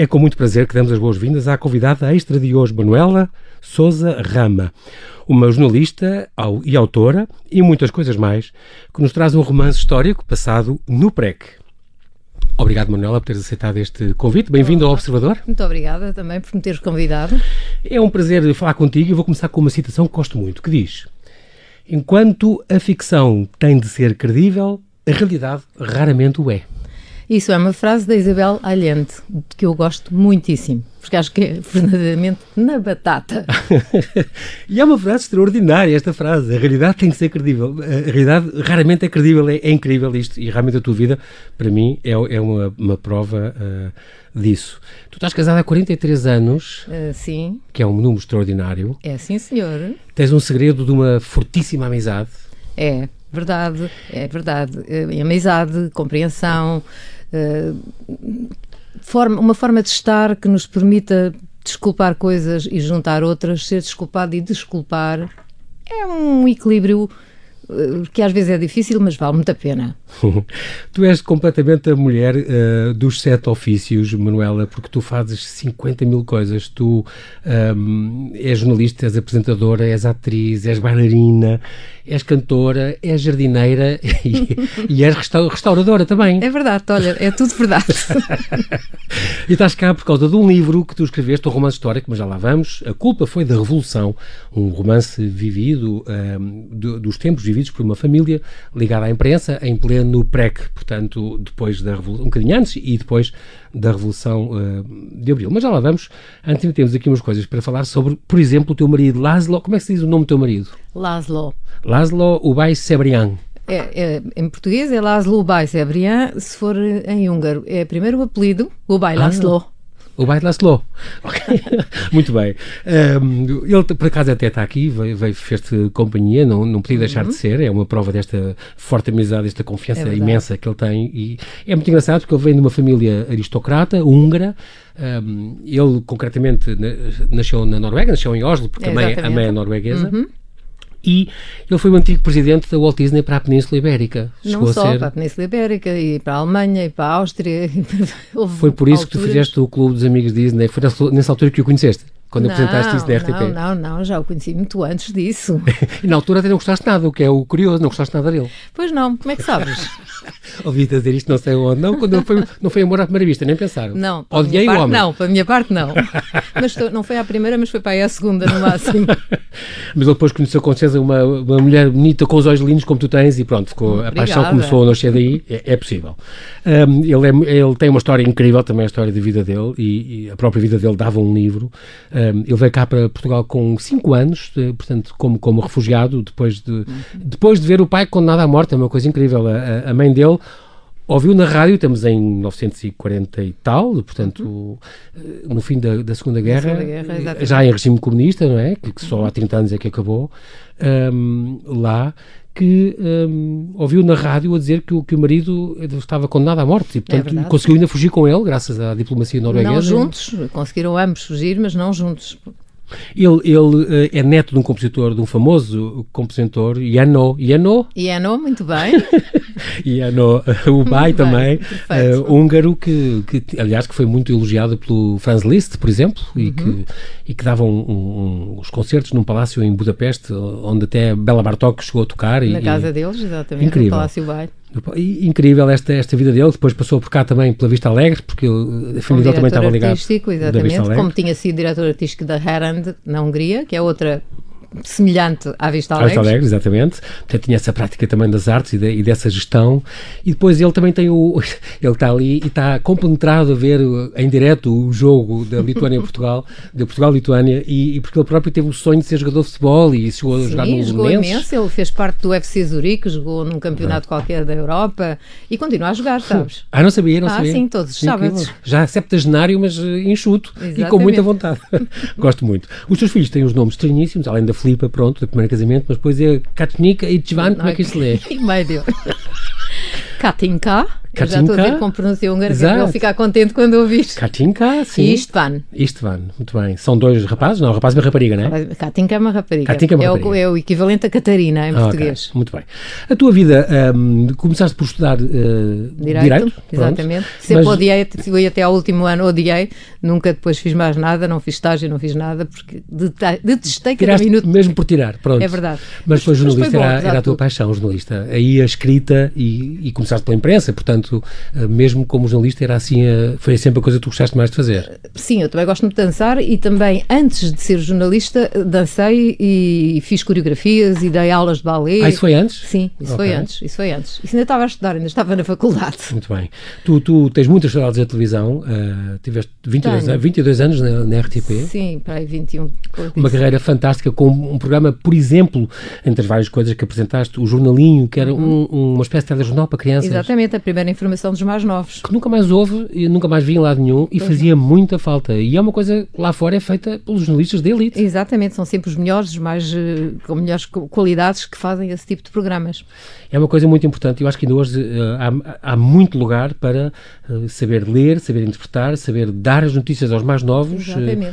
É com muito prazer que damos as boas-vindas à convidada extra de hoje, Manuela Souza Rama, uma jornalista e autora e muitas coisas mais, que nos traz um romance histórico passado no PREC. Obrigado, Manuela, por teres aceitado este convite. Bem-vindo ao Observador. Muito obrigada também por me teres convidado. É um prazer falar contigo e vou começar com uma citação que gosto muito, que diz Enquanto a ficção tem de ser credível, a realidade raramente o é. Isso é uma frase da Isabel Allende, que eu gosto muitíssimo, porque acho que é verdadeiramente na batata. e é uma frase extraordinária, esta frase. A realidade tem que ser credível. A realidade raramente é credível, é, é incrível isto. E realmente a tua vida, para mim, é, é uma, uma prova uh, disso. Tu estás casada há 43 anos. Uh, sim. Que é um número extraordinário. É, sim, senhor. Tens um segredo de uma fortíssima amizade. É, verdade, é verdade. É, amizade, compreensão forma, uma forma de estar que nos permita desculpar coisas e juntar outras, ser desculpado e desculpar. É um equilíbrio eh, que às vezes é difícil, mas vale muito a pena. tu és completamente a mulher uh, dos sete ofícios, Manuela, porque tu fazes 50 mil coisas. Tu um, ehm, és jornalista, és apresentadora, és atriz, és bailarina, és cantora, és jardineira e, e és restauradora também. É verdade, olha, é tudo verdade. e estás cá por causa de um livro que tu escreveste, um romance histórico, mas já lá vamos. A culpa foi da Revolução, um romance vivido um, ehm, do, dos tempos vividos por uma família ligada à imprensa em pleno no PREC, portanto, depois da Revolução, um bocadinho antes e depois da Revolução uh, de Abril. Mas já lá vamos. Antes temos aqui umas coisas para falar sobre, por exemplo, o teu marido Laszlo. Como é que se diz o nome do teu marido? Laszlo. Laszlo Ubay Sebrian. É, é, em português é Laszlo Ubay Sebrian, se for em húngaro é primeiro o apelido, Ubay ah. O baile Laszlo. Okay. Muito bem. Um, ele, por acaso, até está aqui, veio, veio fez-te companhia, não, não podia deixar uhum. de ser. É uma prova desta forte amizade, desta confiança é imensa que ele tem. E é muito engraçado porque ele vem de uma família aristocrata, húngara. Um, ele, concretamente, nasceu na Noruega, nasceu em Oslo, porque é, a, mãe, a mãe é norueguesa. Uhum e ele foi o antigo presidente da Walt Disney para a Península Ibérica. Chegou Não só ser... para a Península Ibérica, e para a Alemanha, e para a Áustria. foi por isso alturas... que tu fizeste o Clube dos Amigos Disney. Foi nessa altura que o conheceste? Quando não, apresentaste isso da RTP? Não, não, não, já o conheci muito antes disso. e na altura até não gostaste nada, o que é o curioso, não gostaste nada dele. Pois não, como é que sabes? Ouvi dizer isto não sei onde. Não, quando foi, não foi amor à primeira vista, nem pensaram. Não, Odiei o homem. Não, para a minha parte não. mas não foi à primeira, mas foi para aí à segunda no máximo. mas ele depois conheceu com certeza uma, uma mulher bonita com os olhos lindos como tu tens e pronto, ficou, Obrigada. a paixão começou a nascer daí, é, é possível. Um, ele, é, ele tem uma história incrível também, a história da vida dele e, e a própria vida dele dava um livro. Um, ele veio cá para Portugal com 5 anos, de, portanto, como, como refugiado, depois de, uhum. depois de ver o pai condenado à morte, é uma coisa incrível. A, a mãe dele ouviu na rádio, estamos em 1940 e tal, portanto, uhum. no fim da, da Segunda Guerra, Segunda Guerra já em regime comunista, não é? Que, que só há 30 anos é que acabou, um, lá, que um, ouviu na rádio a dizer que o, que o marido estava condenado à morte e, portanto, é conseguiu ainda fugir com ele, graças à diplomacia norueguesa. Não juntos, conseguiram ambos fugir, mas não juntos. Ele, ele uh, é neto de um compositor, de um famoso compositor, Jano. Jano? Jano, muito bem. Jano uh, Ubay também, uh, húngaro, que, que, aliás, que foi muito elogiado pelo Franz Liszt, por exemplo, uhum. e, que, e que dava um, um, os concertos num palácio em Budapeste, onde até Bela Bartók chegou a tocar. Na e, casa e, deles, exatamente, incrível. no Palácio Bay. Incrível esta, esta vida dele, depois passou por cá também pela Vista Alegre, porque a família dele também estava ligada. Exatamente, como tinha sido diretor artístico da Herand na Hungria, que é outra semelhante à Vista Alegre. À Vista Alegre, exatamente. Portanto, tinha essa prática também das artes e, de, e, dessa gestão. E depois ele também tem o. Ele está ali e está compenetrado a ver em direto o jogo da Lituânia-Portugal, de Portugal-Lituânia, e, e, porque ele próprio teve o sonho de ser jogador de futebol e chegou a jogar no jogou imenso. Ele fez parte do FC Zurique, jogou num campeonato ah. qualquer da Europa e continua a jogar, sabes? Ah, não sabia, não ah, sabia. Ah, sim, todos os sábados. Já septagenário, mas eh, enxuto Exatamente. e com muita vontade. Gosto muito. Os teus filhos têm os nomes estranhíssimos, além da Filipa, pronto, do primeiro casamento, mas depois é Katnika e Tchvan, como é que isso lê? Em médio. Katinka. Eu já estou a ver como pronuncia húngaro, que ele ficar contente quando ouvir. Katinka, sim. E Istvan. Istvan, muito bem. São dois rapazes? Não, rapaz e uma rapariga, não é? Katinka é uma rapariga. Katinka é, uma é, rapariga. O, é o equivalente a Catarina em ah, português. Okay. Muito bem. A tua vida, um, começaste por estudar uh, direito, direito exatamente. Sempre mas... odiei, fui até ao último ano, odiei. Nunca depois fiz mais nada, não fiz estágio, não fiz nada, porque detestei cada Tiraste minuto. mesmo por tirar, pronto. É verdade. Mas depois jornalista era, era, a tua paixão, jornalista. Aí a escrita e, e começaste pela imprensa, portanto, uh, mesmo como jornalista, era assim, foi sempre a coisa que tu gostaste mais de fazer. Sim, eu também gosto muito de dançar e também, antes de ser jornalista, dancei e fiz coreografias e dei aulas de balé. Ah, isso foi antes? Sim, isso okay. foi antes. Isso foi antes. Isso ainda estava a estudar, ainda estava na faculdade. Muito bem. Tu, tu tens muitas saudades da televisão, uh, tiveste 22, Tenho. 22 anos na, na RTP. Sim, para aí 21. Uma carreira fantástica com um programa, por exemplo, entre as várias coisas que apresentaste, o Jornalinho, que era uhum. um, uma espécie de telejornal para crianças. Exatamente, a primeira informação dos mais novos. Que nunca mais houve, e nunca mais vi em lado nenhum e pois fazia é. muita falta. E é uma coisa que lá fora é feita pelos jornalistas de elite. Exatamente, são sempre os melhores, os mais, eh, com melhores qualidades que fazem esse tipo de programas. É uma coisa muito importante. Eu acho que ainda hoje uh, há, há, muito lugar para uh, saber ler, saber interpretar, saber dar as notícias aos mais novos,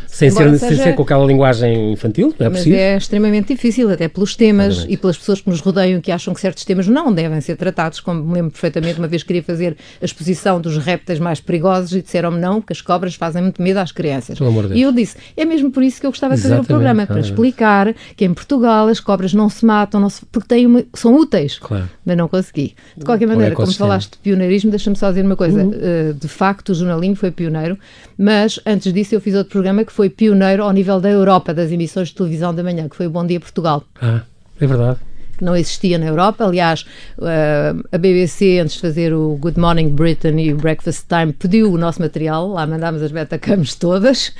sem, ser, seja... sem ser com aquela linguagem infantil, não é Mas possível? é extremamente difícil, até pelos temas Exatamente. e pelas pessoas que nos rodeiam que acham que certos temas não devem ser tratados, como me lembro perfeitamente, uma vez queria fazer a exposição dos répteis mais perigosos e disseram-me não, que as cobras fazem muito medo às crianças. E eu disse, é mesmo por isso que eu gostava de fazer o programa, para explicar que em Portugal as cobras não se matam, não se, porque têm uma, são úteis, claro. mas não consegui. De qualquer maneira, como falaste de pioneirismo, deixa-me só dizer uma coisa, uhum. uh, de facto o jornalinho foi pioneiro, mas antes disso eu fiz outro programa que foi pioneiro ao nível da Europa, das emissões de televisão da manhã, que foi o Bom Dia Portugal. Ah, é verdade não existia na Europa. Aliás, uh, a BBC, antes de fazer o Good Morning Britain e o Breakfast Time, pediu o nosso material, lá mandámos as betacams todas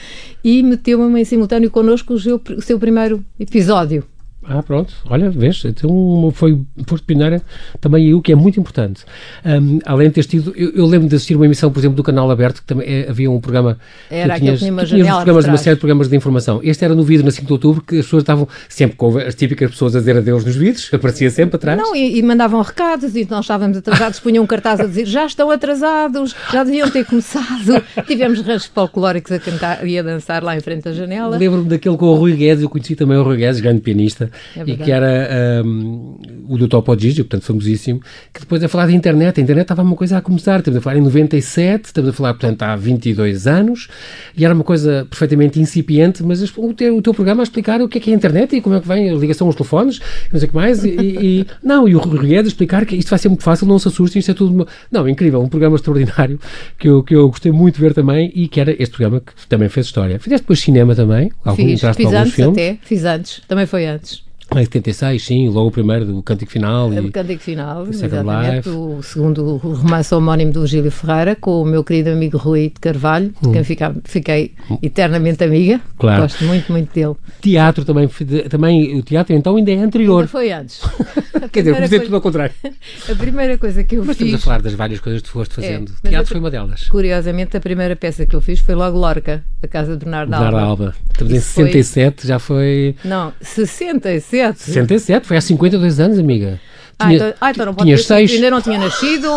e meteu-me em simultâneo connosco o seu primeiro episódio. Ah, pronto, olha, vês, então foi, foste pioneira também o que é muito importante. Um, além de teres tido, eu, eu, lembro de assistir uma emissão, por exemplo, do Canal Aberto, que também é, havia um programa. Era que tinhas, tinha uma, tinhas programas, uma série de programas de informação. Este era no vidro, na 5 de outubro, que as pessoas estavam sempre com as típicas pessoas a dizer adeus nos vidros, aparecia sempre atrás. Não, e, e mandavam recados e nós estávamos atrasados, punham um cartaz a dizer já estão atrasados, já deviam ter começado. Tivemos ranchos folclóricos a cantar e a dançar lá em frente da janela. Lembro-me daquele com o Rui Guedes, eu conheci também o Rui Guedes, grande pianista, é e que era um, o do Topo Gigi, portanto famosíssimo, que depois a falar de internet. A internet estava uma coisa a começar, estamos a falar em 97, estamos a falar, portanto, há 22 anos, e era uma coisa perfeitamente incipiente, mas o teu, o teu programa a explicar o que é que é a internet e como é que vem a ligação aos telefones, não sei o que mais, e, e não, e o Rui a explicar que isto vai ser muito fácil, não se assustem, isto é tudo... Não, incrível, um programa extraordinário que eu, que eu gostei muito de ver também e que era este programa que também fez história. Fizeste depois cinema também? Algum, fiz, fiz antes filmes? até, fiz antes, também foi antes. Em 76, sim, logo o primeiro do Cântico Final. E, o Cântico Final, exatamente. O segundo o romance homónimo do Gílio Ferreira, com o meu querido amigo Rui de Carvalho, de hum. quem fica, fiquei eternamente amiga. Claro. Gosto muito, muito dele. Teatro também, também o teatro então ainda é anterior. Ainda foi antes. Quer dizer, comecei tudo ao contrário. A primeira coisa que eu mas fiz... Mas estamos a falar das várias coisas que tu foste é, fazendo. É, teatro foi uma delas. Curiosamente, a primeira peça que eu fiz foi logo Lorca, a Casa de Bernardo Alba. Bernardo Alba. Estamos em 67, foi... já foi... Não, 67. 67 foi há 52 anos, amiga. Ah, tinha, ah, então, ah, então não pode seis... ainda não tinha nascido?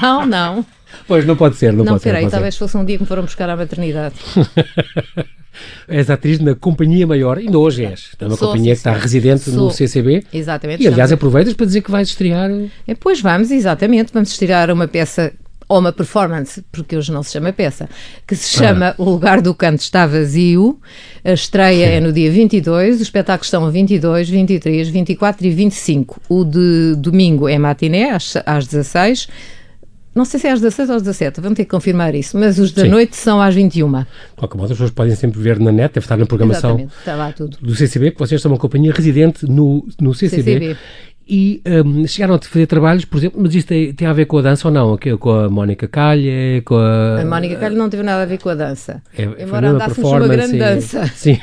Não, não. Pois, não pode ser, não, não pode ser. Não, talvez ser. fosse um dia que me foram buscar à maternidade. és atriz na Companhia Maior, ainda hoje és. É uma Sou, companhia sim, que está residente Sou. no CCB. Exatamente. E aliás, aproveitas para dizer que vais estrear. É, pois vamos, exatamente. Vamos estrear uma peça ou uma performance, porque hoje não se chama peça, que se chama ah. O Lugar do Canto Está Vazio. A estreia Sim. é no dia 22, os espetáculos estão 22, 23, 24 e 25. O de domingo é matiné, às, às 16. Não sei se é às 16 ou às 17, vamos ter que confirmar isso, mas os da Sim. noite são às 21. De qualquer modo, as pessoas podem sempre ver na net, deve estar na programação do CCB, que vocês são uma companhia residente no, no CCB. CCB e um, chegaram a fazer trabalhos, por exemplo, mas isto tem, tem, a ver com a dança ou não? Com a Mónica Calha, com a... A Mónica Calha não teve nada a ver com a dança, é, embora andássemos uma grande e, dança. Sim,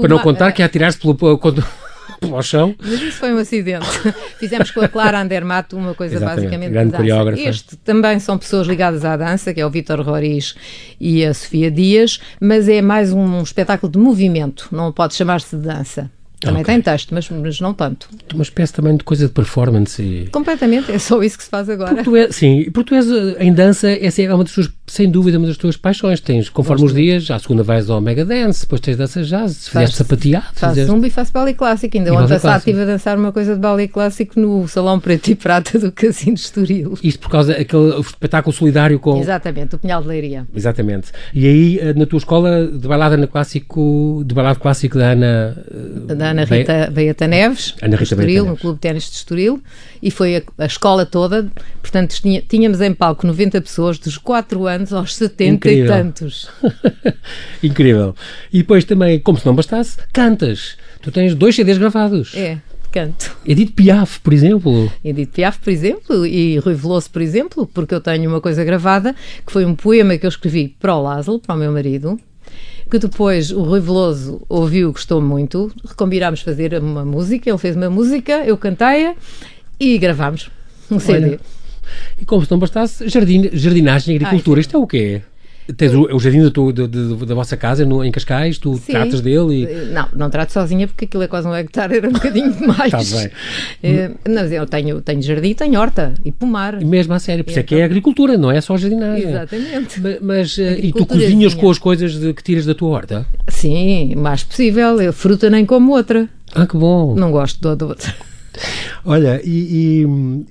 para não contar que é atirar-se pelo, pelo, pelo chão. Mas isso foi um acidente. Fizemos com a Clara Andermato uma coisa Exatamente, basicamente grande de coreógrafa. Este também são pessoas ligadas à dança, que é o Vítor Roriz e a Sofia Dias, mas é mais um espetáculo de movimento, não pode chamar-se de dança. Também okay. tem texto, mas, mas não tanto. Uma espécie também de coisa de performance. E... Completamente, é só isso que se faz agora. Porque tu é, sim, porque tu és em dança, essa é uma das tuas, sem dúvida, uma das tuas paixões. Tens, conforme Gosto os dias, à segunda vais ao Mega Dance, depois tens dança jazz, fizeste sapateado. Faço fizeste... zumba e faço ballet clássico. Ainda ontem passado estive a dançar uma coisa de ballet clássico no Salão Preto e Prata do Casino de Estoril. Isto por causa daquele espetáculo solidário com... Exatamente, o Pinhal de Leiria. Exatamente. E aí, eh, na tua escola de bailado no clássico, de bailado clássico da Ana... Da Ana Rita Be Beata Neves, Ana Rita Estoril, no Clube de Ténis de Estoril, e foi a, a, escola toda, portanto tínhamos em palco 90 pessoas, dos 4 anos aos 70 Incrível. e tantos. Incrível. E depois também, como se não bastasse, cantas. Tu tens dois CDs gravados. É canto. Edith Piaf, por exemplo. Edith Piaf, por exemplo, e Rui Veloso, por exemplo, porque eu tenho uma coisa gravada, que foi um poema que eu escrevi para o Lázaro, para o meu marido, que depois o Rui Veloso ouviu, gostou muito, recombinámos fazer uma música, ele fez uma música, eu cantei-a e gravámos um CD. Olha, e como se não bastasse, jardim, jardinagem e agricultura, Ai, isto é o quê? Tens o, o jardim do, do, do, da vossa casa no, em Cascais, tu Sim. tratas dele e... Não, não trato sozinha porque aquilo é quase um hectare, era um bocadinho demais. Está bem. É, mas eu tenho, tenho jardim, tenho horta e pomar. Mesmo a sério, por isso é que é então- agricultura, não é só jardinagem. Exatamente. Mas, mas eh, e tu cozinhas com as coisas de, que tiras da tua horta? Sim, mais possível. Eu fruta nem como outra. Ah, que bom. Não gosto de outra. Olha, e,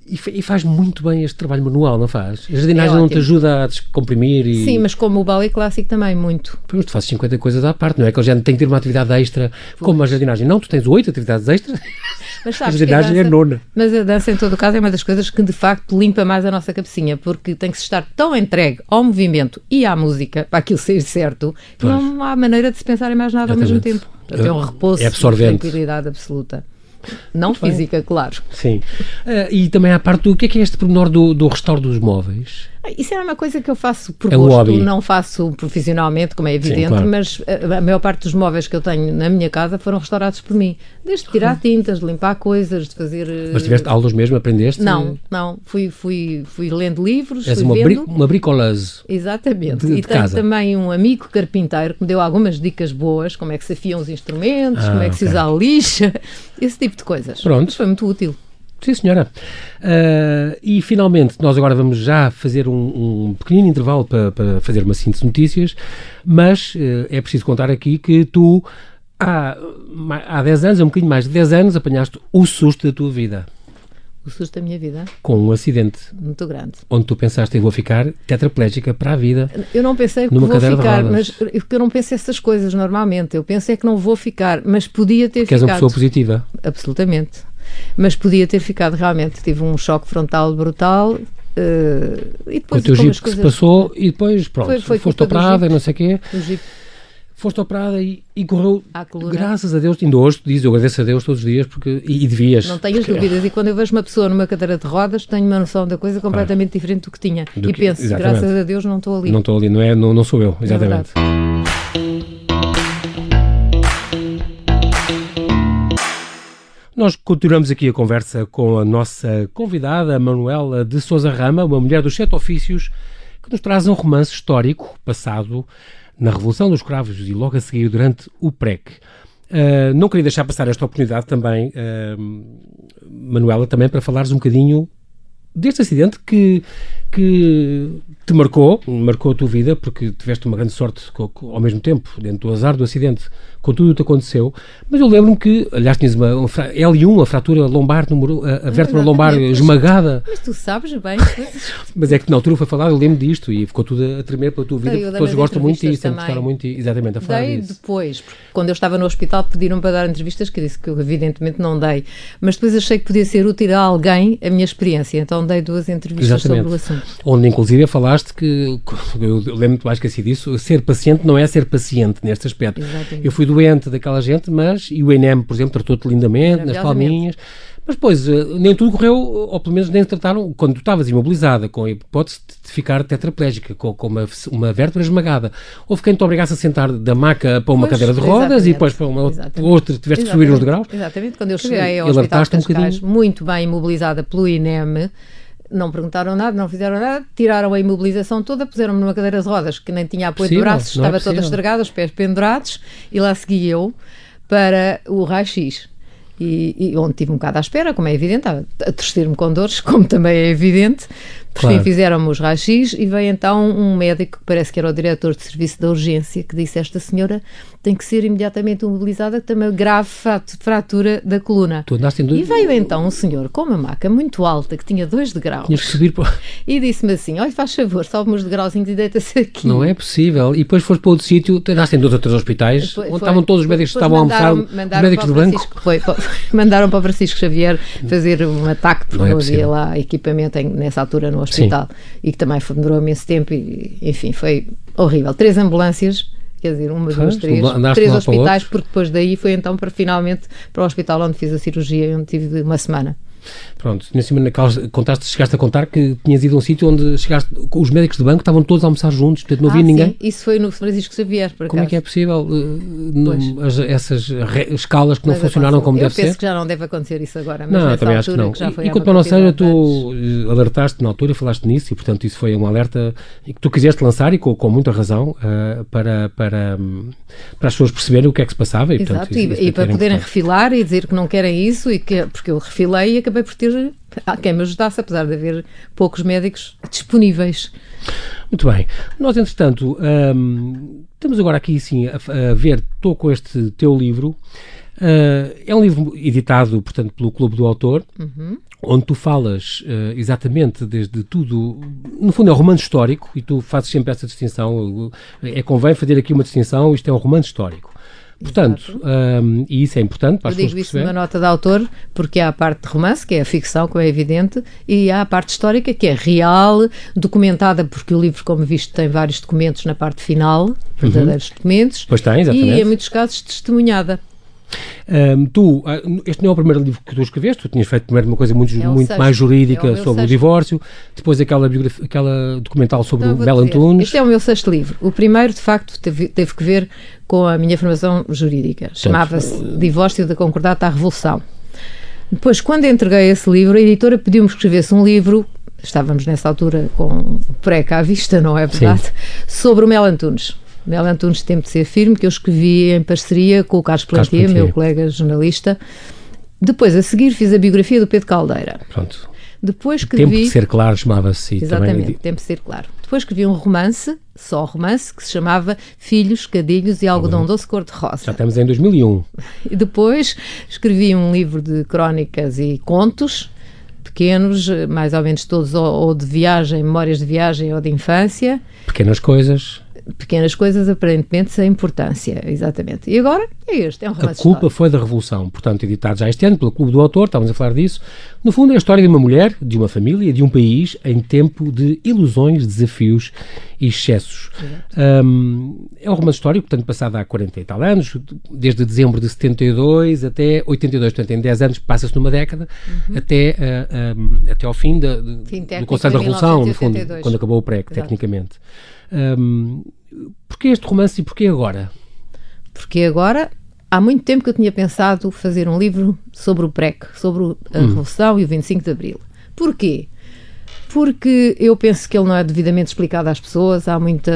e, e, faz muito bem este trabalho manual, não faz? A jardinagem é não te ajuda a descomprimir e... Sim, mas como o ballet clássico também, muito. Pois tu fazes 50 coisas à parte, não é? Que já tem que ter uma atividade extra, como a jardinagem. Não, tu tens oito atividades extras. Mas sabes a jardinagem a dança, é nona. Mas a dança, em todo o caso, é uma das coisas que de facto limpa mais a nossa cabecinha, porque tem que se estar tão entregue ao movimento e à música, para aquilo ser certo, que não há maneira de se pensar em mais nada Exatamente. ao mesmo tempo. Portanto, é um repouso é absorvente. tranquilidade absoluta. Não Muito física, bem. claro. Sim. Uh, e também à parte do que é que é este pormenor do, do restauro dos móveis? Isso é uma coisa que eu faço por é gosto, não faço profissionalmente, como é evidente, Sim, claro. mas a, a, maior parte dos móveis que eu tenho na minha casa foram restaurados por mim. Desde tirar tintas, de limpar coisas, de fazer. Mas tiveste aulas mesmo, aprendeste? Não, não. Fui, fui, fui lendo livros. És fui uma, vendo. Bri uma bricolase. Exatamente. De, e de tenho casa. também um amigo carpinteiro que me deu algumas dicas boas, como é que se afiam os instrumentos, ah, como é que okay. se usa a lixa, esse tipo de coisas. Pronto. Mas foi muito útil. Sim, senhora. Uh, e finalmente, nós agora vamos já fazer um, um pequenino intervalo para, para, fazer uma síntese de notícias, mas uh, é preciso contar aqui que tu, há, há 10 anos, um bocadinho mais de 10 anos, apanhaste o susto da tua vida. O susto da minha vida? Com um acidente. Muito grande. Onde tu pensaste, eu vou ficar tetraplégica para a vida. Eu não pensei que vou ficar, mas eu não penso essas coisas normalmente. Eu pensei que não vou ficar, mas podia ter Porque ficado. és uma pessoa positiva. Absolutamente mas podia ter ficado realmente. Tive um choque frontal brutal. Uh, e depois o teu jipe que se passou e depois pronto, foi, foi foste operada e não sei o quê. Foste operada e, e correu, graças a Deus, ainda hoje diz, eu agradeço a Deus todos os dias porque, e, e devias. Não tenho as dúvidas, e quando eu vejo uma pessoa numa cadeira de rodas, tenho uma noção da coisa completamente diferente do que tinha. Do e que, penso, exatamente. graças a Deus não estou ali. Não estou ali, não, é, não, não sou eu, é exatamente. É Nós continuamos aqui a conversa com a nossa convidada, Manuela de Souza Rama, uma mulher dos sete ofícios, que nos traz um romance histórico passado na Revolução dos Cravos e logo a seguir durante o PREC. Uh, não queria deixar passar esta oportunidade também, uh, Manuela, também para falares um bocadinho deste acidente que, que te marcou, marcou a tua vida, porque tiveste uma grande sorte ao mesmo tempo, dentro do azar do acidente, com tudo o que aconteceu, mas eu lembro-me que, aliás, tinhas uma, uma L1, a fratura lombar, a, a vértebra lombar esmagada. Mas tu sabes bem. mas é que na altura foi falado, eu lembro disto e ficou tudo a tremer pela tua vida, porque as pessoas gostam muito disso, sempre gostaram muito, exatamente, a falar dei disso. depois, quando eu estava no hospital pediram para dar entrevistas, que disse que eu evidentemente não dei, mas depois achei que podia ser útil a alguém a minha experiência, então dei duas entrevistas exatamente. sobre o assunto. Onde inclusive falaste que, eu lembro-me mais que assim disso, ser paciente não é ser paciente neste aspecto. Exatamente. Eu fui do doente daquela gente, mas e o ENEM, por exemplo, tratou-te lindamente, nas palminhas. Mas depois, eh, nem tudo correu, ou pelo menos nem trataram, quando tu estavas imobilizada, com a hipótese de ficar tetraplégica, com, com uma, uma vértebra esmagada. Houve quem te obrigasse a sentar da maca para uma pois, cadeira de rodas e depois para uma outra, tiveste que subir os degraus. Exatamente, quando eu cheguei ao Hospital de Cascais, um muito bem imobilizada pelo INEM, não perguntaram nada, não fizeram nada, tiraram a imobilização toda, puseram-me numa cadeira de rodas que nem tinha apoio possível, de braços, é estava é toda estragada, os pés pendurados, e lá segui eu. para o raio-x. E, e, onde tive um bocado à espera, como é evidente, a, a torcer-me com dores, como também é evidente, por claro. fim fizeram-me os raios e veio então um médico, que parece que era o diretor de serviço da urgência, que disse esta senhora tem que ser imediatamente mobilizada, tem uma grave fratura da coluna. Dois... E veio então um senhor com uma maca muito alta, que tinha dois degraus. Tinhas que subir para... E disse-me assim, olha, faz favor, sobe uns degrauzinhos e deita-se aqui. Não é possível. E depois foste para outro sítio, andaste em dois ou três hospitais, depois, onde foi, estavam todos os médicos que estavam mandaram, a almoçar, os médicos do banco. Foi, mandaram para o Francisco Xavier fazer um ataque, porque não, é havia lá equipamento em, nessa altura no hospital. Sim. E que também demorou imenso tempo e, enfim, foi horrível. Três ambulâncias quer dizer, uma, duas, três, três hospitais, porque depois daí foi então para finalmente para o hospital onde fiz a cirurgia, onde tive uma semana. Pronto, na naquelas, contaste, chegaste a contar que tinhas ido a um sítio onde chegaste, os médicos de banco estavam todos a almoçar juntos, portanto não havia ah, ninguém. Sim. Isso foi no Francisco Xavier, por Como é que é possível uh, as, essas re, escalas que não funcionaram como eu deve ser? Eu penso que já não deve acontecer isso agora, mas não, também acho que não. Que já foi e quanto não seja, tu eh, alertaste na altura, falaste nisso e portanto isso foi um alerta que tu quiseste lançar e com, com muita razão uh, para, para, para as pessoas perceberem o que é que se passava. E, Exato, portanto, isso, e, isso e para poderem refilar e dizer que não querem isso e que, porque eu refilei e acabei por ter quem me ajudasse, apesar de haver poucos médicos disponíveis. Muito bem. Nós, entretanto, hum, estamos agora aqui sim a, a ver, estou com este teu livro. Uh, é um livro editado, portanto, pelo Clube do Autor, uhum. onde tu falas uh, exatamente desde tudo. No fundo, é um romance histórico e tu fazes sempre essa distinção. É convém fazer aqui uma distinção. Isto é um romance histórico. Portanto, um, e isso é importante para as Eu digo isso numa nota de autor, porque há a parte de romance, que é a ficção, como é evidente, e há a parte histórica, que é real, documentada, porque o livro, como visto, tem vários documentos na parte final, verdadeiros uhum. documentos. Pois tem, exatamente. E, em muitos casos, testemunhada. Um, tu, ah, este não é o primeiro livro que tu escreveste, tu tinhas feito primeiro uma coisa muito, é muito mais jurídica é sobre sexto. o divórcio, depois aquela, aquela documental sobre então, o Belo Antunes. Este é o meu sexto livro. O primeiro, de facto, teve, teve que ver com a minha formação jurídica. Chamava-se Divórcio da Concordata à Revolução. Depois, quando entreguei esse livro, a editora pediu-me que escrevesse um livro, estávamos nessa altura com o PREC à vista, não é verdade? Sim. Sobre o Mel Antunes. Mel Antunes Tempo de Ser Firme, que eu escrevi em parceria com o Carlos Plantier, meu colega jornalista. Depois, a seguir, fiz a biografia do Pedro Caldeira. Pronto. Depois escrevi... Tempo de Ser Claro chamava-se. Exatamente, também... Tempo de Ser Claro. Depois escrevi um romance, só romance, que se chamava Filhos, Cadilhos e Algodão uhum. Doce Cor-de-Rosa. Já estamos em 2001. E depois escrevi um livro de crónicas e contos, pequenos, mais ou menos todos ou de viagem, memórias de viagem ou de infância. Pequenas coisas pequenas coisas aparentemente sem importância, exatamente. E agora é este, é um romance A culpa foi da Revolução, portanto, editado já este ano pelo Clube do Autor, estávamos a falar disso. No fundo, é a história de uma mulher, de uma família, de um país em tempo de ilusões, desafios e excessos. Um, é um romance histórico, portanto, passado há 40 e tal anos, desde dezembro de 72 até 82, portanto, em 10 anos passa-se numa década, uhum. até, uh, um, até ao fim da, do Conselho da Revolução, no fundo, quando acabou o PREC, tecnicamente. Um, porquê este romance e porquê agora? Porque agora há muito tempo que eu tinha pensado fazer um livro sobre o PREC, sobre a hum. Revolução e o 25 de Abril. Porquê? Porque eu penso que ele não é devidamente explicado às pessoas, há muita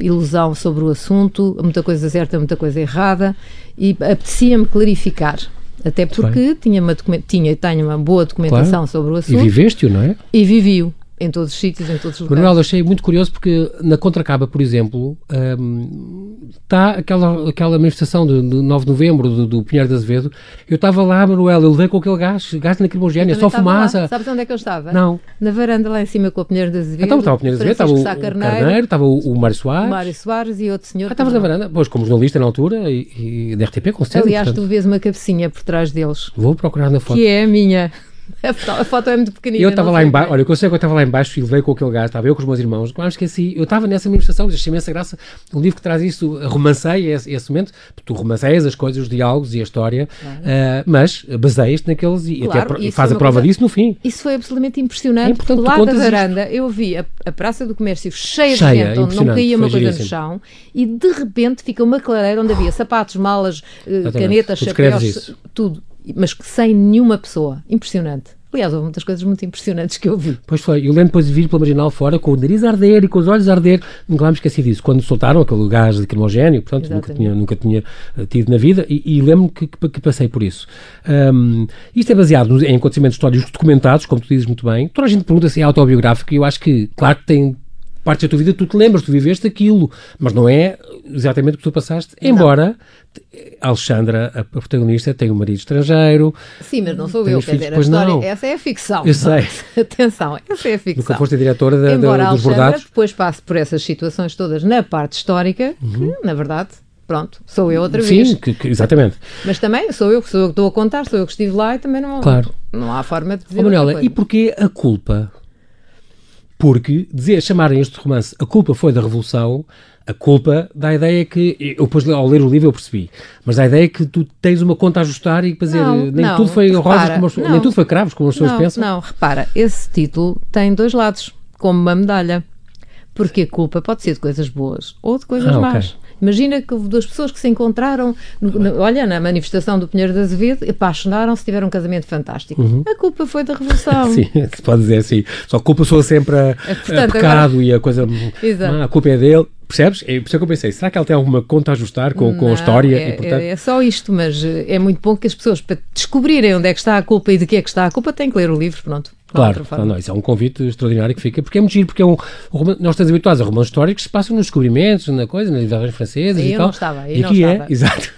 ilusão sobre o assunto, muita coisa certa, muita coisa errada, e apetecia-me clarificar. Até porque tinha, uma tinha tenho uma boa documentação claro. sobre o assunto. E viveste-o, não é? E vivi-o em todos os sítios, em todos os lugares. Manuel, achei muito curioso porque na contracapa, por exemplo, um, está aquela, aquela manifestação de, de 9 de novembro do, do Pinheiro de Azevedo. Eu estava lá, Manuel, eu levei com aquele gás, gás lacrimogéneo, só fumaça. Lá. Sabes onde é que eu estava? Não. Na varanda lá em cima com o Pinheiro de Azevedo. Então estava o Pinheiro de Azevedo, estava o, Carneiro, Carneiro, estava o, o Mário Soares. O Mário Soares e outro senhor. Ah, estavas na varanda? Pois, como jornalista na altura e, e da RTP, com certeza. Aliás, portanto. tu vês uma cabecinha por trás deles. Vou procurar na foto. Que é a minha. A foto é muito pequenina. Eu estava lá embaixo, olha, eu sei que eu estava lá embaixo e levei com aquele gajo, estava eu com os meus irmãos, mas esqueci, eu estava nessa manifestação, achei imensa graça, um livro que traz isso, romancei esse, esse momento, tu romanceias as coisas, os diálogos e a história, claro. uh, mas baseias-te naqueles e, claro, até, e faz a prova coisa, disso no fim. Isso foi absolutamente impressionante, é lá da varanda isto. eu vi a, a, Praça do Comércio cheia, cheia de gente, onde não caía uma coisa no chão, e de repente fica uma clareira onde havia sapatos, malas, uh, canetas, chapéus, tudo, mas sem nenhuma pessoa. Impressionante. Aliás, houve muitas coisas muito impressionantes que eu vi. Pois foi, eu lembro depois de vir pela marginal fora com o nariz a arder e com os olhos a arder. Nunca me esqueci disso. Quando soltaram aquele gás de cremogéneo, portanto, nunca tinha, nunca tinha eh, tido na vida e, e lembro-me que, que, que, passei por isso. Um, isto é baseado em acontecimentos históricos documentados, como tu dizes muito bem. Toda a gente pergunta se é autobiográfico e eu acho que, claro que tem partes da tua vida tu te lembras, tu viveste aquilo, mas não é exatamente o que tu passaste, embora a Alexandra, a protagonista, tem um marido estrangeiro. Sim, mas não sou eu, quer dizer, a história, não. essa é a ficção. Eu sei. Atenção, essa é a ficção. Nunca foste a diretora da, embora da, dos bordados. depois passe por essas situações todas na parte histórica, uhum. que, na verdade, pronto, sou eu outra vez. Sim, que, que, exatamente. Mas também sou eu, que sou eu que estou a contar, sou eu que estive lá e também não, claro. não há forma de dizer oh, Manuela, e porquê a culpa? Porque dizer, chamarem este romance A Culpa Foi da Revolução, a culpa dá a ideia que, eu depois ao ler o livro eu percebi, mas dá a ideia que tu tens uma conta a ajustar e fazer, não, nem não, tudo foi rosas como os, nem tudo foi cravos como as pessoas não, pensam. Não, repara, esse título tem dois lados, como uma medalha. Porque a culpa pode ser de coisas boas ou de coisas ah, más. Okay. Imagina que houve duas pessoas que se encontraram, no, no, olha, na manifestação do Pinheiro de Azevedo, apaixonaram-se, tiveram um casamento fantástico. Uhum. A culpa foi da Revolução. Sim, se pode dizer assim. Só a culpa sou sempre a, é, Portanto, a pecado agora... e a coisa. Ah, a culpa é dele. Percebes? É por isso que eu pensei, será que ela tem alguma conta a ajustar com, não, com a história? É, e, portanto... é, só isto, mas eh, é muito bom que as pessoas, para descobrirem onde é que está a culpa e de que é que está a culpa, têm que ler o livro, pronto. Claro, não, não, isso é um convite extraordinário que fica, porque é muito giro, porque é um, nós estamos habituados a romances históricos que se passam nos descobrimentos, na coisa, nas viagens francesas e, e tal. Estava, e aqui é, exato.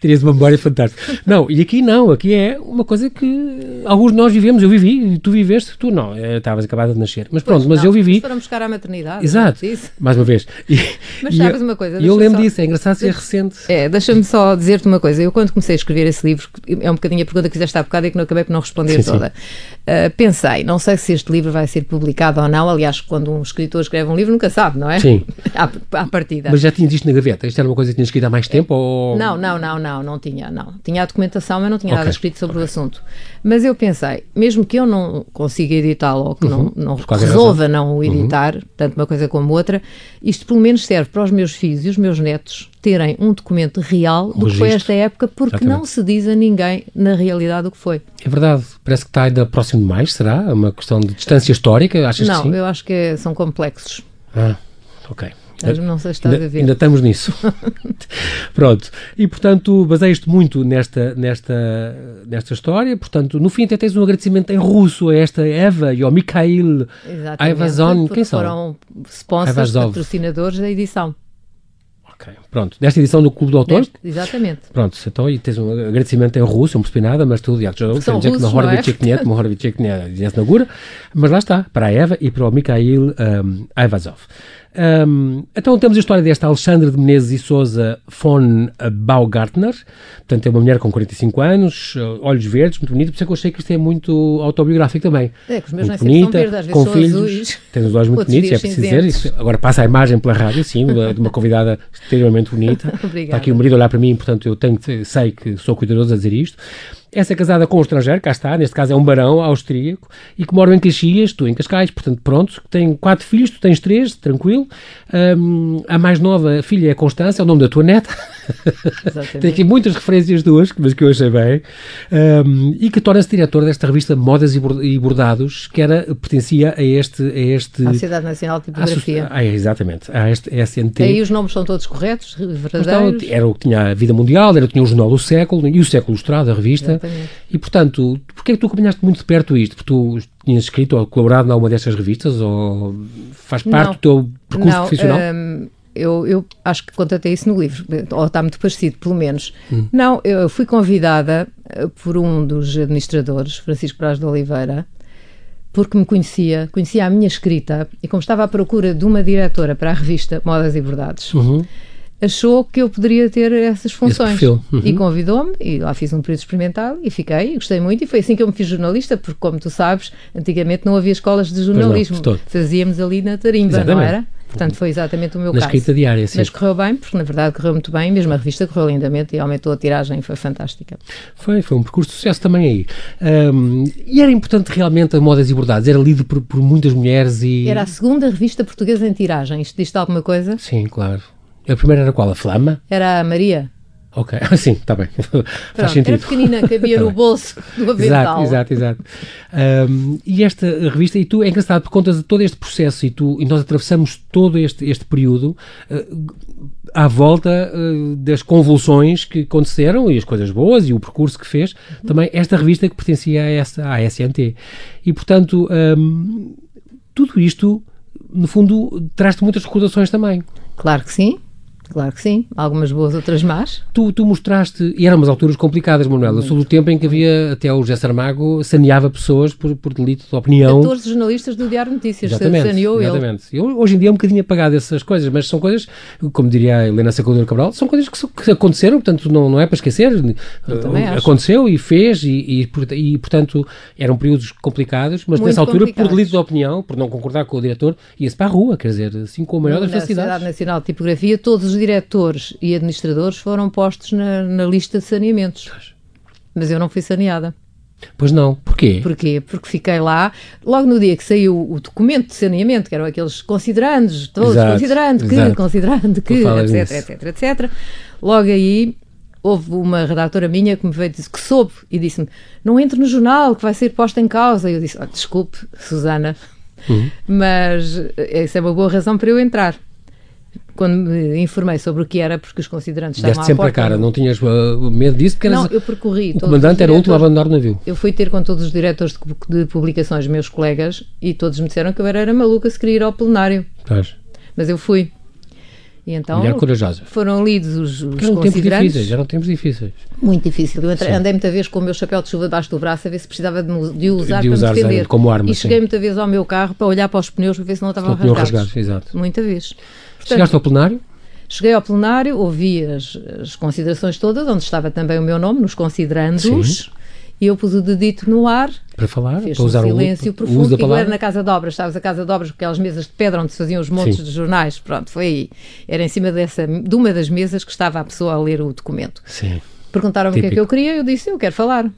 Terias uma memória fantástica. Não, e aqui não, aqui é uma coisa que alguns de nós vivemos. Eu vivi, tu viveste, tu não, eh, estavas acabada de nascer. Mas pronto, pois, mas não, eu vivi. Foram buscar à maternidade. Exato, mais uma vez. E, mas sabes uma coisa? E eu lembro só... disso, é engraçado ser recente. É, deixa-me só dizer-te uma coisa. Eu, quando comecei a escrever esse livro, é um bocadinho a pergunta que fizeste há bocado e que não acabei por não responder sim, toda. Sim. Uh, pensei, não sei se este livro vai ser publicado ou não. Aliás, quando um escritor escreve um livro, nunca sabe, não é? Sim. à, à partida. Mas já tinhas isto na gaveta? Isto era uma coisa que tinhas escrito há mais tempo? Ou... Não, não, não, não, não tinha, não. Tinha a documentação, mas não tinha okay. nada escrito sobre okay. o assunto. Mas eu pensei, mesmo que eu não consiga editá-lo ou que uhum. não, não resolva não o editar, uhum. tanto uma coisa como outra, isto pelo menos serve para os meus filhos e os meus netos terem um documento real do que foi esta época, porque Exatamente. não se diz a ninguém na realidade o que foi. É verdade, parece que está ainda próximo demais, será? É uma questão de distância histórica, achas não, que sim? eu acho que é, são complexos. Ah, ok. Não sei se estás ainda, a ver. Ainda estamos nisso. Pronto. E, portanto, baseias-te muito nesta, nesta, nesta história. Portanto, no fim até tens um agradecimento em russo a esta Eva e ao Mikhail Aivazon. Quem são? Foram sponsors, Aivazov. patrocinadores da edição. Ok, pronto. Nesta edição do Clube do Autor? Exatamente. Pronto, então e tens um agradecimento em russo, não percebi nada, mas tudo, já São russos, não é? Mas lá está, para a Eva e para o Mikhail um, Aivazov. Um, então temos a história desta Alexandra de Menezes e Souza von Baugartner, portanto é uma mulher com 45 anos, olhos verdes, muito bonita, por isso é que eu achei que isto é muito autobiográfico também. É, que os meus muito bonita, verdes, às vezes com filhos, azuis, tem os olhos muito bonitos, é preciso dizer isso. Agora passa a imagem pela rádio, sim, de uma convidada extremamente bonita. Está aqui o marido a olhar para mim, portanto eu tenho, sei que sou cuidadoso a dizer isto. Essa é casada com um estrangeiro, cá está, neste caso é um barão austríaco, e que mora em Caxias, tu em Cascais, portanto, pronto, tem quatro filhos, tu tens três, tranquilo. Um, a mais nova filha é Constância, é o nome da tua neta. tem aqui muitas referências duas, mas que eu achei bem. Um, e que torna-se diretor desta revista Modas e Bordados, que era, pertencia a este... A este à Sociedade Nacional de Tipografia. Ah, é, exatamente, a este SNT. Aí os nomes são todos corretos, verdadeiros? Então, era o que tinha a Vida Mundial, era o que tinha o Jornal do Século, e o Século Ilustrado, a revista. Exatamente. E, portanto, porquê é que tu acompanhaste muito de perto isto? Porque tu tinhas escrito ou colaborado em alguma destas revistas? Ou faz parte não, do teu percurso não, profissional? Um, eu, eu, acho que contatei isso no livro, ou está muito parecido, pelo menos. Hum. Não, eu fui convidada eh, por um dos administradores, Francisco Braz de Oliveira, porque me conhecia, conhecia a minha escrita, e como estava à procura de uma diretora para a revista Modas e Verdades. Uhum achou que eu poderia ter essas funções. Uhum. E convidou-me, e lá fiz um período experimental e fiquei, e gostei muito, e foi assim que eu me fiz jornalista, porque como tu sabes, antigamente não havia escolas de jornalismo. Não, Fazíamos ali na tarimba, Exatamente. não era? Portanto, foi exatamente o meu na caso. Na escrita diária, sim. Mas correu bem, porque na verdade correu muito bem, mesmo a revista correu lindamente e aumentou a tiragem, foi fantástica. Foi, foi um percurso de sucesso também aí. Um, e era importante realmente a Modas e Bordados? Era lido por, por muitas mulheres e... Era a segunda revista portuguesa em tiragem. Isto diz alguma coisa? Sim, claro. A primeira era qual? A Flama? Era a Maria. Ok, sim, está bem. Faz sentido. Era pequenina, cabia tá no bolso do avental. Exato, exato, exato. Um, e esta revista, e tu, é engraçado, por conta de todo este processo, e, tu, e nós atravessamos todo este, este período uh, à volta uh, das convulsões que aconteceram, e as coisas boas, e o percurso que fez, uhum. também esta revista que pertencia a essa, à SNT. E, portanto, um, tudo isto, no fundo, traz-te muitas recordações também. Claro que sim. Claro que sim, algumas boas, outras más. Tu, tu mostraste, e eram umas alturas complicadas, Manuela, sobre o tempo em que havia, até o José Saramago saneava pessoas por, por delito de opinião. 14 jornalistas do Diário Notícias, exatamente, saneou exatamente. ele. Eu, hoje em dia é um bocadinho apagado essas coisas, mas são coisas, como diria a Helena Sacadura Cabral, são coisas que, que, aconteceram, portanto não, não é para esquecer. Aconteceu e fez, e, e, e, portanto eram períodos complicados, mas Muito nessa altura, por delito de opinião, por não concordar com o diretor, ia-se para a rua, quer dizer, assim com a maior das facilidades. Na Sociedade Nacional de Tipografia, todos os diretores e administradores foram postos na, na lista de saneamentos. Mas eu não fui saneada. Pois não, porquê? Porquê? Porque fiquei lá, logo no dia que saiu o documento de saneamento, que eram aqueles considerandos, todos exato, considerando que, exato. considerando que, etc, etc, etc, logo aí houve uma redatora minha que me veio dizer que soube e disse-me: Não entre no jornal, que vai ser posta em causa. E eu disse: oh, Desculpe, Susana, uhum. mas essa é uma boa razão para eu entrar quando me informei sobre o que era, porque os considerantes estavam Deste sempre porta, a cara, não tinhas uh, medo disso? Porque não, eu percorri. O comandante era o último a abandonar o navio. Eu fui ter com todos os diretores de, de, publicações, meus colegas, e todos me disseram que eu era, era maluca se queria ir ao plenário. Pois. Mas eu fui. E então Mulher corajosa. foram lidos os, os eram tempos difíceis, eram tempos difíceis. Muito difícil. Eu entrei, andei muita vez com o meu chapéu de chuva debaixo do braço a ver se precisava de, de usar de para me defender. Como arma, e cheguei sim. muita vez ao meu carro para olhar para os pneus para ver se não estavam rasgados. rasgados. Exato. Muita vez. Portanto, Chegaste ao plenário? Cheguei ao plenário, ouvi as, as, considerações todas, onde estava também o meu nome, nos considerandos, e eu pus o dedito no ar. Para falar, fez para usar um silêncio o, profundo. Uso da palavra. era na Casa de Obras, sabes, a Casa de Obras, aquelas mesas de pedra onde se faziam os montes Sim. de jornais. Pronto, foi aí. Era em cima dessa, de uma das mesas que estava a pessoa a ler o documento. Sim. Perguntaram-me o que é que eu queria, eu disse, eu quero falar.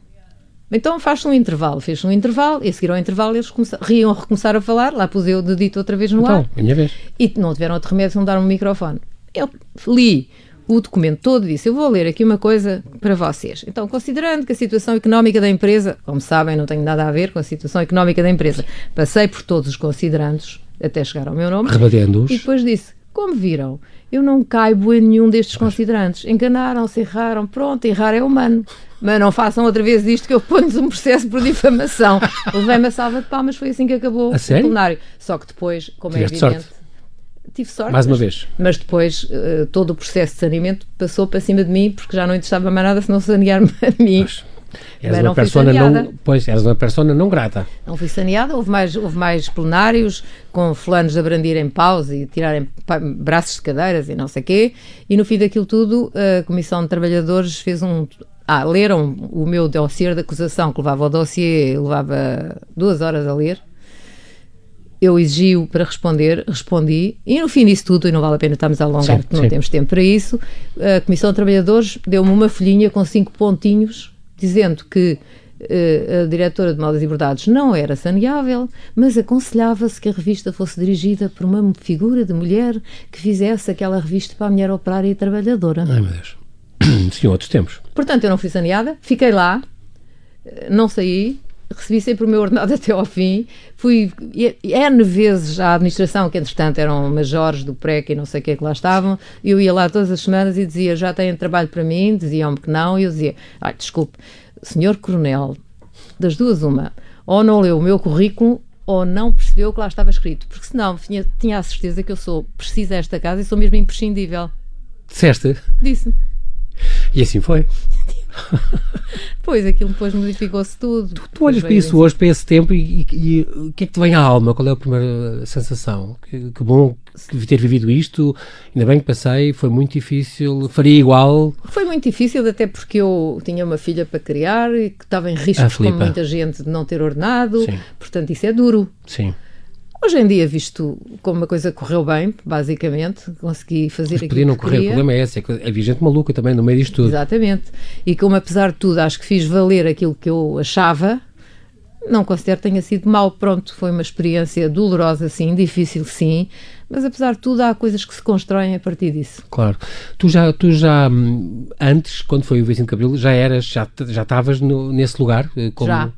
Então faz-se um intervalo, fez um intervalo, e a seguir ao intervalo eles riam recomeçar a falar, lá pus eu o dedito outra vez no então, ar. Minha vez. E não tiveram outro remédio, não dar um microfone. Eu li o documento todo e disse: Eu vou ler aqui uma coisa para vocês. Então, considerando que a situação económica da empresa, como sabem, não tem nada a ver com a situação económica da empresa, passei por todos os considerandos até chegar ao meu nome. Rebatendo-os. E depois disse: Como viram, eu não caibo em nenhum destes considerantes. Enganaram-se, erraram. Pronto, errar é humano. Mas não façam outra vez isto que eu ponho-lhes um processo por difamação. Levei-me a salva de palmas, foi assim que acabou a o plenário. Só que depois, como é Tiveste é evidente. Sorte tive sorte. Mais uma mas, vez. Mas depois uh, todo o processo de saneamento passou para cima de mim porque já não interessava mais nada se não sanear-me a mim. Pois. Eras uma persona não, pois, uma persona não grata. Não fui saneada, houve mais, houve mais plenários com fulanos a brandirem paus e tirarem braços de cadeiras e não sei quê, e no fim daquilo tudo a Comissão de Trabalhadores fez um... Ah, leram o meu dossiê de acusação, que levava o dossiê, levava duas horas a ler, eu exigi para responder, respondi, e no fim disso tudo, e não vale a pena estarmos a alongar, sim, porque não sim. temos tempo para isso, a Comissão de Trabalhadores deu-me uma folhinha com cinco pontinhos, dizendo que uh, a diretora de Modas e Bordados não era saneável, mas aconselhava-se que a revista fosse dirigida por uma figura de mulher que fizesse aquela revista para a mulher operária e trabalhadora. Ai, meu Deus. Sim, outros tempos. Portanto, eu não fui saneada, fiquei lá, não saí, recebi sempre o meu ordenado até ao fim. Fui N vezes à administração, que entretanto eram majores do PREC e não sei o que é que lá estavam. Eu ia lá todas as semanas e dizia: Já têm trabalho para mim? Diziam-me que não. E eu dizia: Ai, desculpe, senhor Coronel, das duas, uma, ou não leu o meu currículo ou não percebeu o que lá estava escrito, porque senão tinha, tinha a certeza que eu sou precisa desta casa e sou mesmo imprescindível. Disseste? Disse. E assim foi. pois, aquilo depois modificou-se tudo. Tu, tu olhas para isso hoje, para esse tempo, e, e, o que é que te vem à alma? Qual é a primeira sensação? Que, que bom ter vivido isto, ainda bem que passei, foi muito difícil, faria igual? Foi muito difícil, até porque eu tinha uma filha para criar e que estava em risco, como muita gente, de não ter ordenado, Sim. portanto isso é duro. Sim. Hoje em dia, visto como uma coisa correu bem, basicamente, consegui fazer Mas podia não correr, queria. o problema é esse, é que havia gente maluca também no meio disto tudo. Exatamente. E como, apesar de tudo, acho que fiz valer aquilo que eu achava, não considero que tenha sido mal. Pronto, foi uma experiência dolorosa, sim, difícil, sim, mas apesar de tudo há coisas que se constroem a partir disso. Claro. Tu já, tu já hum, antes, quando foi o 25 de Abril, já eras, já, já estavas no, nesse lugar? Eh, como... Já.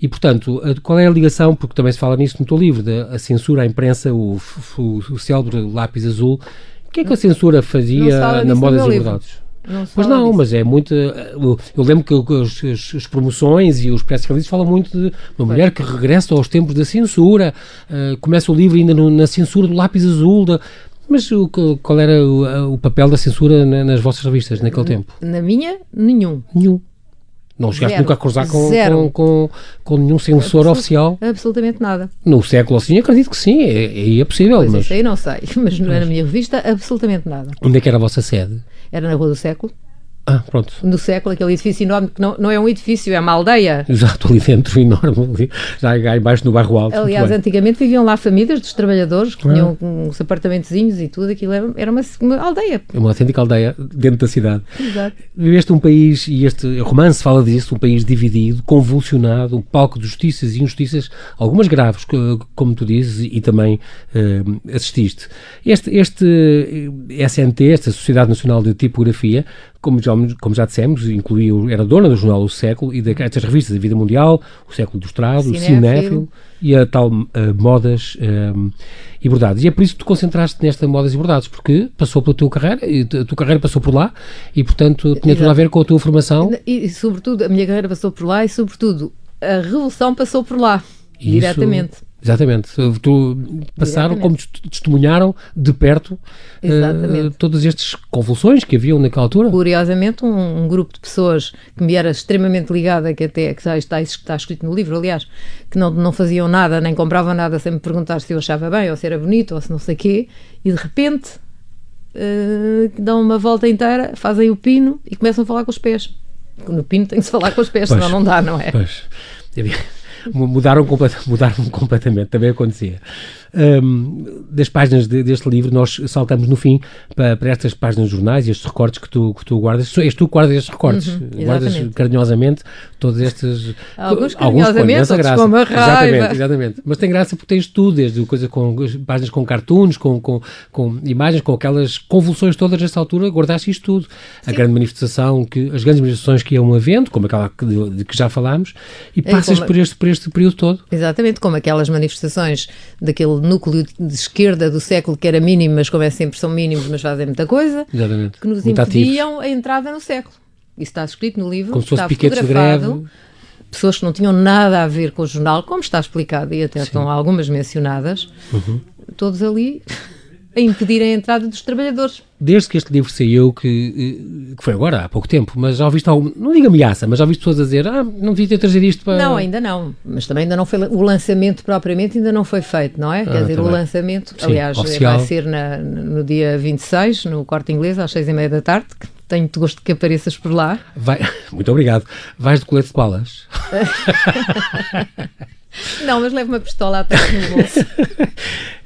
E, portanto, qual é a ligação, porque também se fala nisso no teu livro, da censura à imprensa, o, o, o célebre lápis azul, o que é que a censura fazia na moda das liberdades? Não pois não, disso. mas é muito. Eu, lembro que as, as, as promoções e os press releases falam muito de uma mulher que regressa aos tempos da censura, uh, começa o livro ainda no, na censura do lápis azul. Da, mas o, qual era o, o papel da censura na, nas vossas revistas naquele tempo? Na minha, nenhum. Nenhum. Não chegaste Zero. nunca a cruzar com, com, com, com, nenhum censor Absolut, oficial? Absolutamente nada. No século assim, acredito que sim, é, é possível. Pois mas... isso aí não sei, mas, mas na minha revista, absolutamente nada. Onde é que era a vossa sede? Era na Rua do Século. Ah, pronto. No século, aquele edifício enorme, que não, não é um edifício, é uma aldeia. Exato, ali dentro, enorme, já cá embaixo no bairro alto. Aliás, antigamente viviam lá famílias dos trabalhadores, que ah. tinham uns apartamentozinhos e tudo, aquilo era, era uma, uma aldeia. É uma autêntica aldeia dentro da cidade. Exato. Viveste um país, e este romance fala disso, um país dividido, convulsionado, um palco de justiças e injustiças, algumas graves, como tu dizes, e também uh, assististe. Este, este eh, SNT, esta Sociedade Nacional de Tipografia, como já, como já dissemos, incluía, era dona do jornal O Século e destas revistas, a Vida Mundial, O Século Ilustrado, o Cinéfilo e a tal uh, Modas um, e Bordados. E é por isso que tu concentraste nesta Modas e Bordados, porque passou pela tua carreira, e a tua carreira passou por lá e, portanto, tinha tudo a ver com a tua formação. E, e, sobretudo, a minha carreira passou por lá e, sobretudo, a Revolução passou por lá, isso, diretamente. Exatamente. Tu, passaram como testemunharam de perto uh, todas estas convulsões que haviam naquela altura. Curiosamente, um, um, grupo de pessoas que me era extremamente ligada, que até que está, está, está escrito no livro, aliás, que não, não faziam nada, nem compravam nada sem me perguntar se eu achava bem, ou se era bonito, ou se não sei o quê, e de repente uh, dão uma volta inteira, fazem o pino e começam a falar com os pés. No pino tem que se falar com os pés, pois, senão não dá, não é? Pois mudaram, mudaram completamente, também acontecia. Um, das páginas de, deste livro, nós saltamos no fim para, para, estas páginas de jornais e estes recortes que tu, que tu guardas. És tu que guardas estes recortes, uhum, guardas carinhosamente todos estes. Alguns carinhosamente, alguns com uma raiva. Exatamente, exatamente. Mas tem graça porque tens tudo, desde coisa com páginas com cartoons, com, com, com imagens, com aquelas convulsões todas nesta altura, guardaste isto tudo. Sim. A grande manifestação, que, as grandes manifestações que iam havendo, como aquela que, de, de que já falámos, e passas como, por, este, por este período todo. Exatamente, como aquelas manifestações daquele núcleo de esquerda do século que era mínimo, mas como é sempre são mínimos, mas fazem muita coisa, Exatamente. que nos Muito impediam ativos. a entrada no século. Isso está escrito no livro, como está fotografado. Pessoas que não tinham nada a ver com o jornal, como está explicado, e até Sim. estão algumas mencionadas, uhum. todos ali a impedir a entrada dos trabalhadores. Desde que este livro saiu, que, eh, que foi agora, há pouco tempo, mas já ouviste algum, não digo ameaça, mas já ouviste pessoas a dizer, ah, não devia ter trazido isto para... Não, ainda não, mas também ainda não foi, o lançamento propriamente ainda não foi feito, não é? Ah, Quer dizer, também. o lançamento, Sim, aliás, oficial. vai ser na, no dia 26, no Corte Inglês, às seis e meia da tarde, que tenho muito gosto que apareças por lá. Vai, muito obrigado. Vais de colete de balas? Não, mas levo uma pistola até no bolso.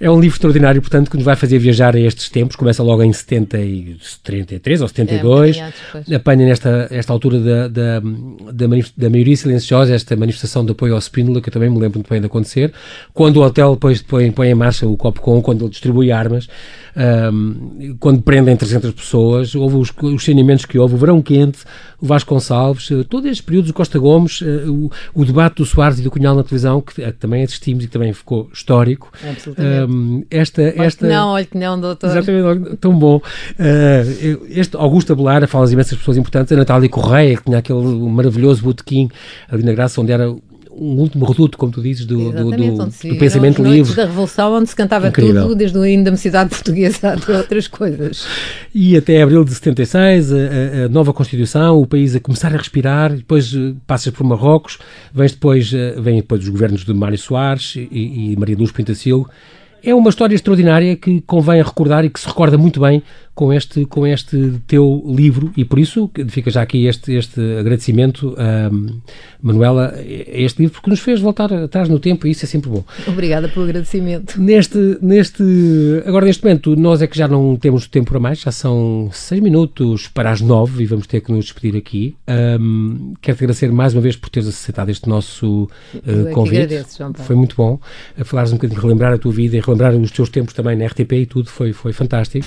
é um livro extraordinário, portanto, que nos vai fazer viajar a estes tempos. Começa logo em 70 e 73 ou 72. É, apanha nesta esta altura da, da, da, da, maioria silenciosa, esta manifestação de apoio ao Spínola, que eu também me lembro muito bem de acontecer. Quando o hotel depois põe, põe em marcha o Copcom, quando ele distribui armas, um, quando prendem 300 pessoas, houve os, os saneamentos que houve, o verão quente, o Vasconcelos, uh, todos estes períodos, o Costa Gomes, uh, o, o, debate do Soares e do Cunhal na televisão, que, que, também assistimos e que também ficou histórico. Um, esta, esta, não, olha que não, doutor. Exatamente, tão bom. Uh, este Augusto Abelar, fala imensas pessoas importantes, a Natália Correia, que tinha aquele maravilhoso botequim ali na Graça, onde era um último reduto, como tu dizes, do, do, do, do pensamento livre. da Revolução, onde se cantava Incrível. tudo, desde o hino da mocidade portuguesa até outras coisas. E até abril de 76, a, a, nova Constituição, o país a começar a respirar, depois eh, passas por Marrocos, vens depois, eh, vem depois os governos de Mário Soares e, e Maria Luz Pintacil. É uma história extraordinária que convém recordar e que se recorda muito bem com este, com este teu livro e por isso fica já aqui este, este agradecimento, um, Manuela, a este livro, porque nos fez voltar atrás no tempo e isso é sempre bom. Obrigada pelo agradecimento. Neste, neste, agora neste momento, nós é que já não temos tempo para mais, já são seis minutos para as nove e vamos ter que nos despedir aqui. Um, Quero-te agradecer mais uma vez por teres aceitado este nosso uh, convite. Agradeço, João Paulo. Foi muito bom. A falares um bocadinho, relembrar a tua vida e relembrar os teus tempos também na RTP e tudo, foi, foi fantástico.